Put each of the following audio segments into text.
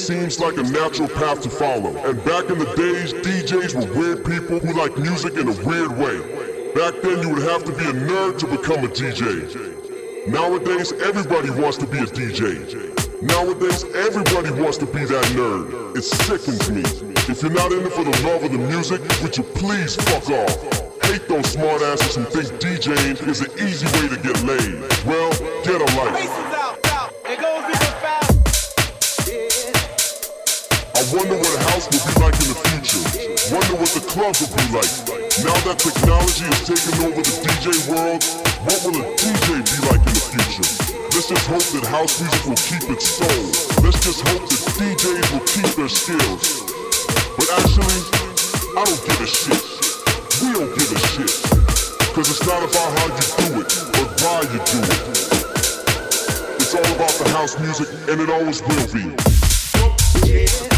seems like a natural path to follow. And back in the days, DJs were weird people who like music in a weird way. Back then, you would have to be a nerd to become a DJ. Nowadays, everybody wants to be a DJ. Nowadays, everybody wants to be that nerd. It sickens me. If you're not in it for the love of the music, would you please fuck off? Hate those smartasses who think DJing is an easy way to get laid. Well, get a life. Wonder what a house will be like in the future. Wonder what the clubs will be like. Now that technology is taking over the DJ world, what will a DJ be like in the future? Let's just hope that house music will keep its soul. Let's just hope that DJs will keep their skills. But actually, I don't give a shit. We don't give a shit. Cause it's not about how you do it, but why you do it. It's all about the house music, and it always will be. Don't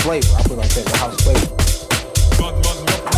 flavor. I put it like that, the house flavor.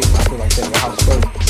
flavor. I feel like that's how it's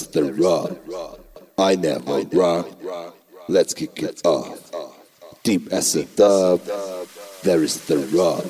is the rock. I never rock. Let's kick it off. Deep as a dub, there is the rock.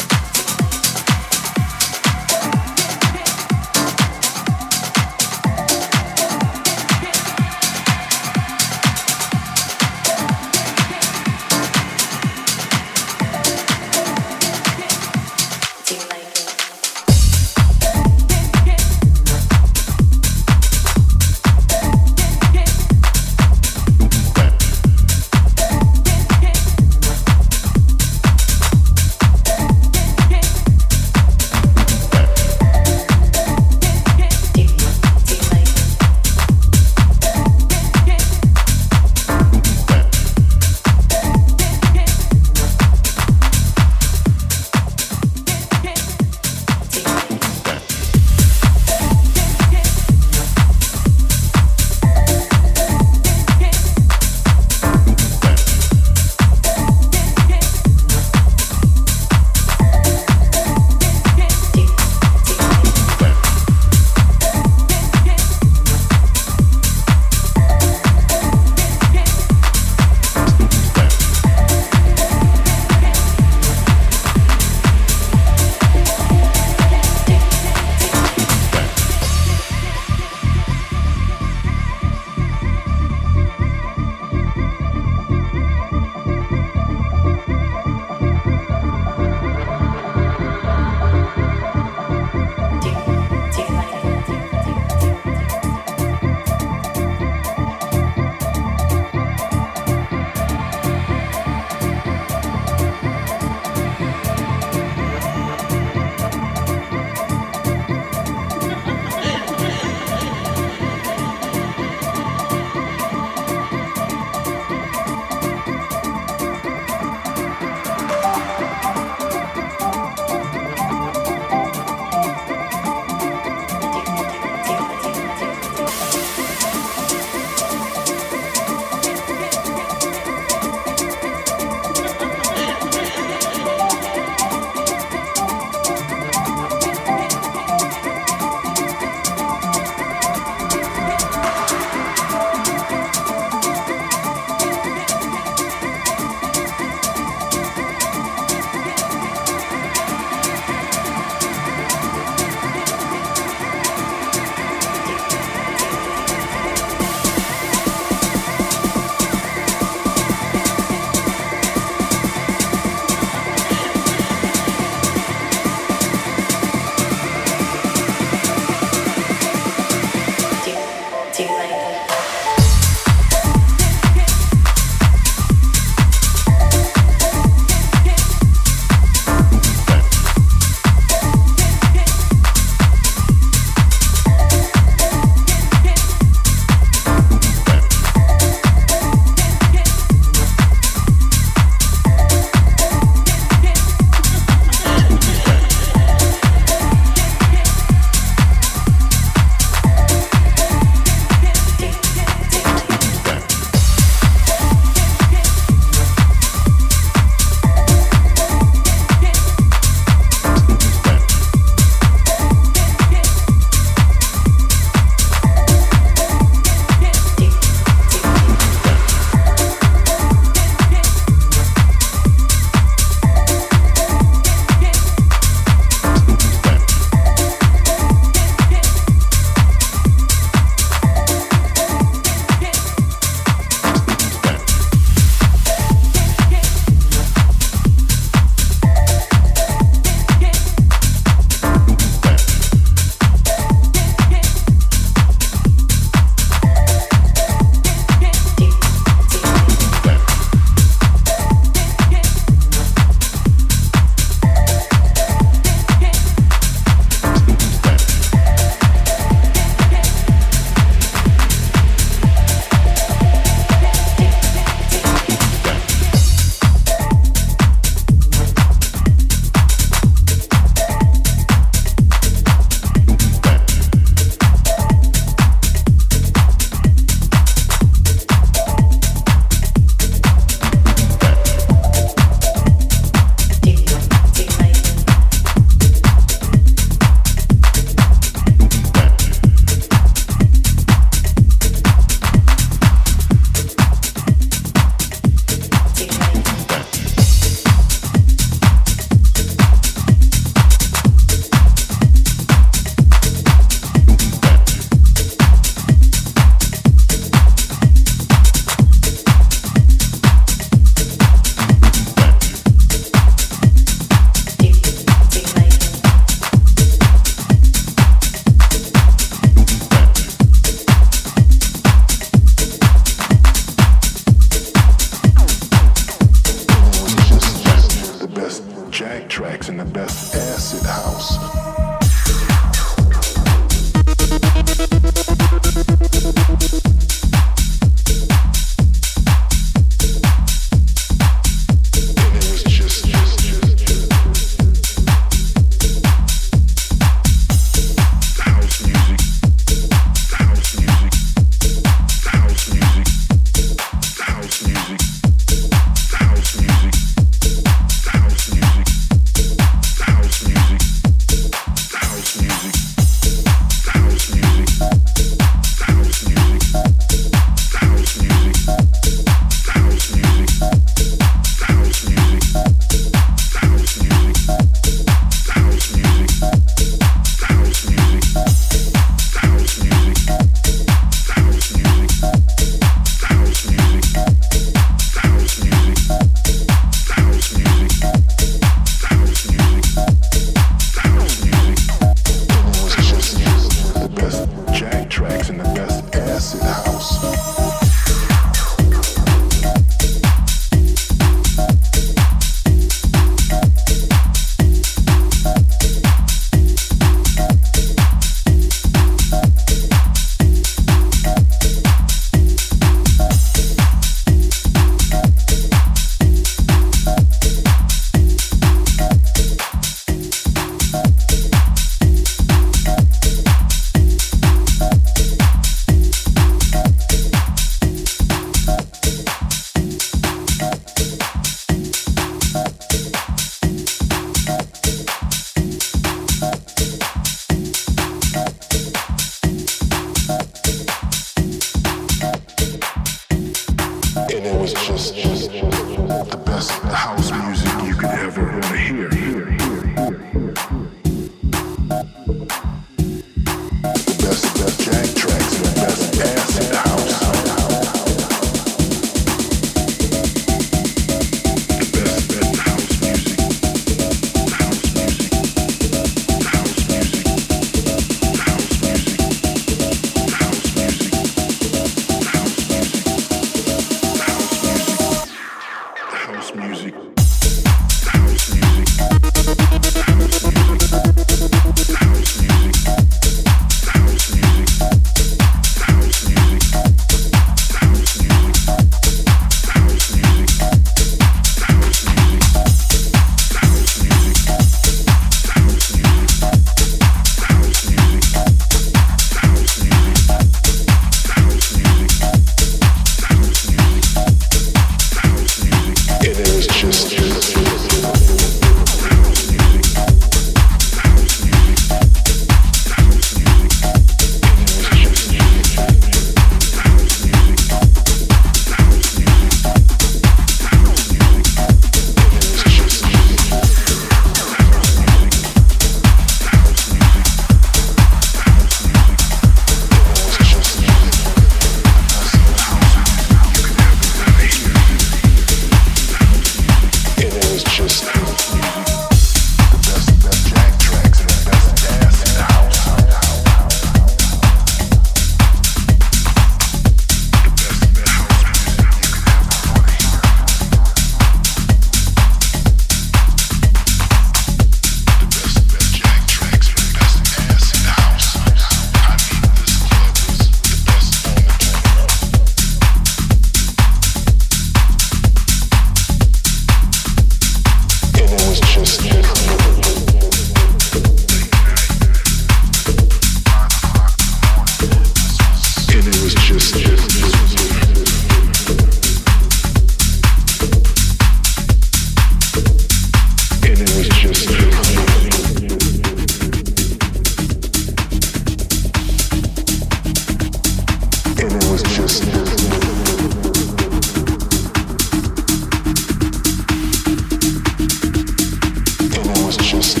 Just.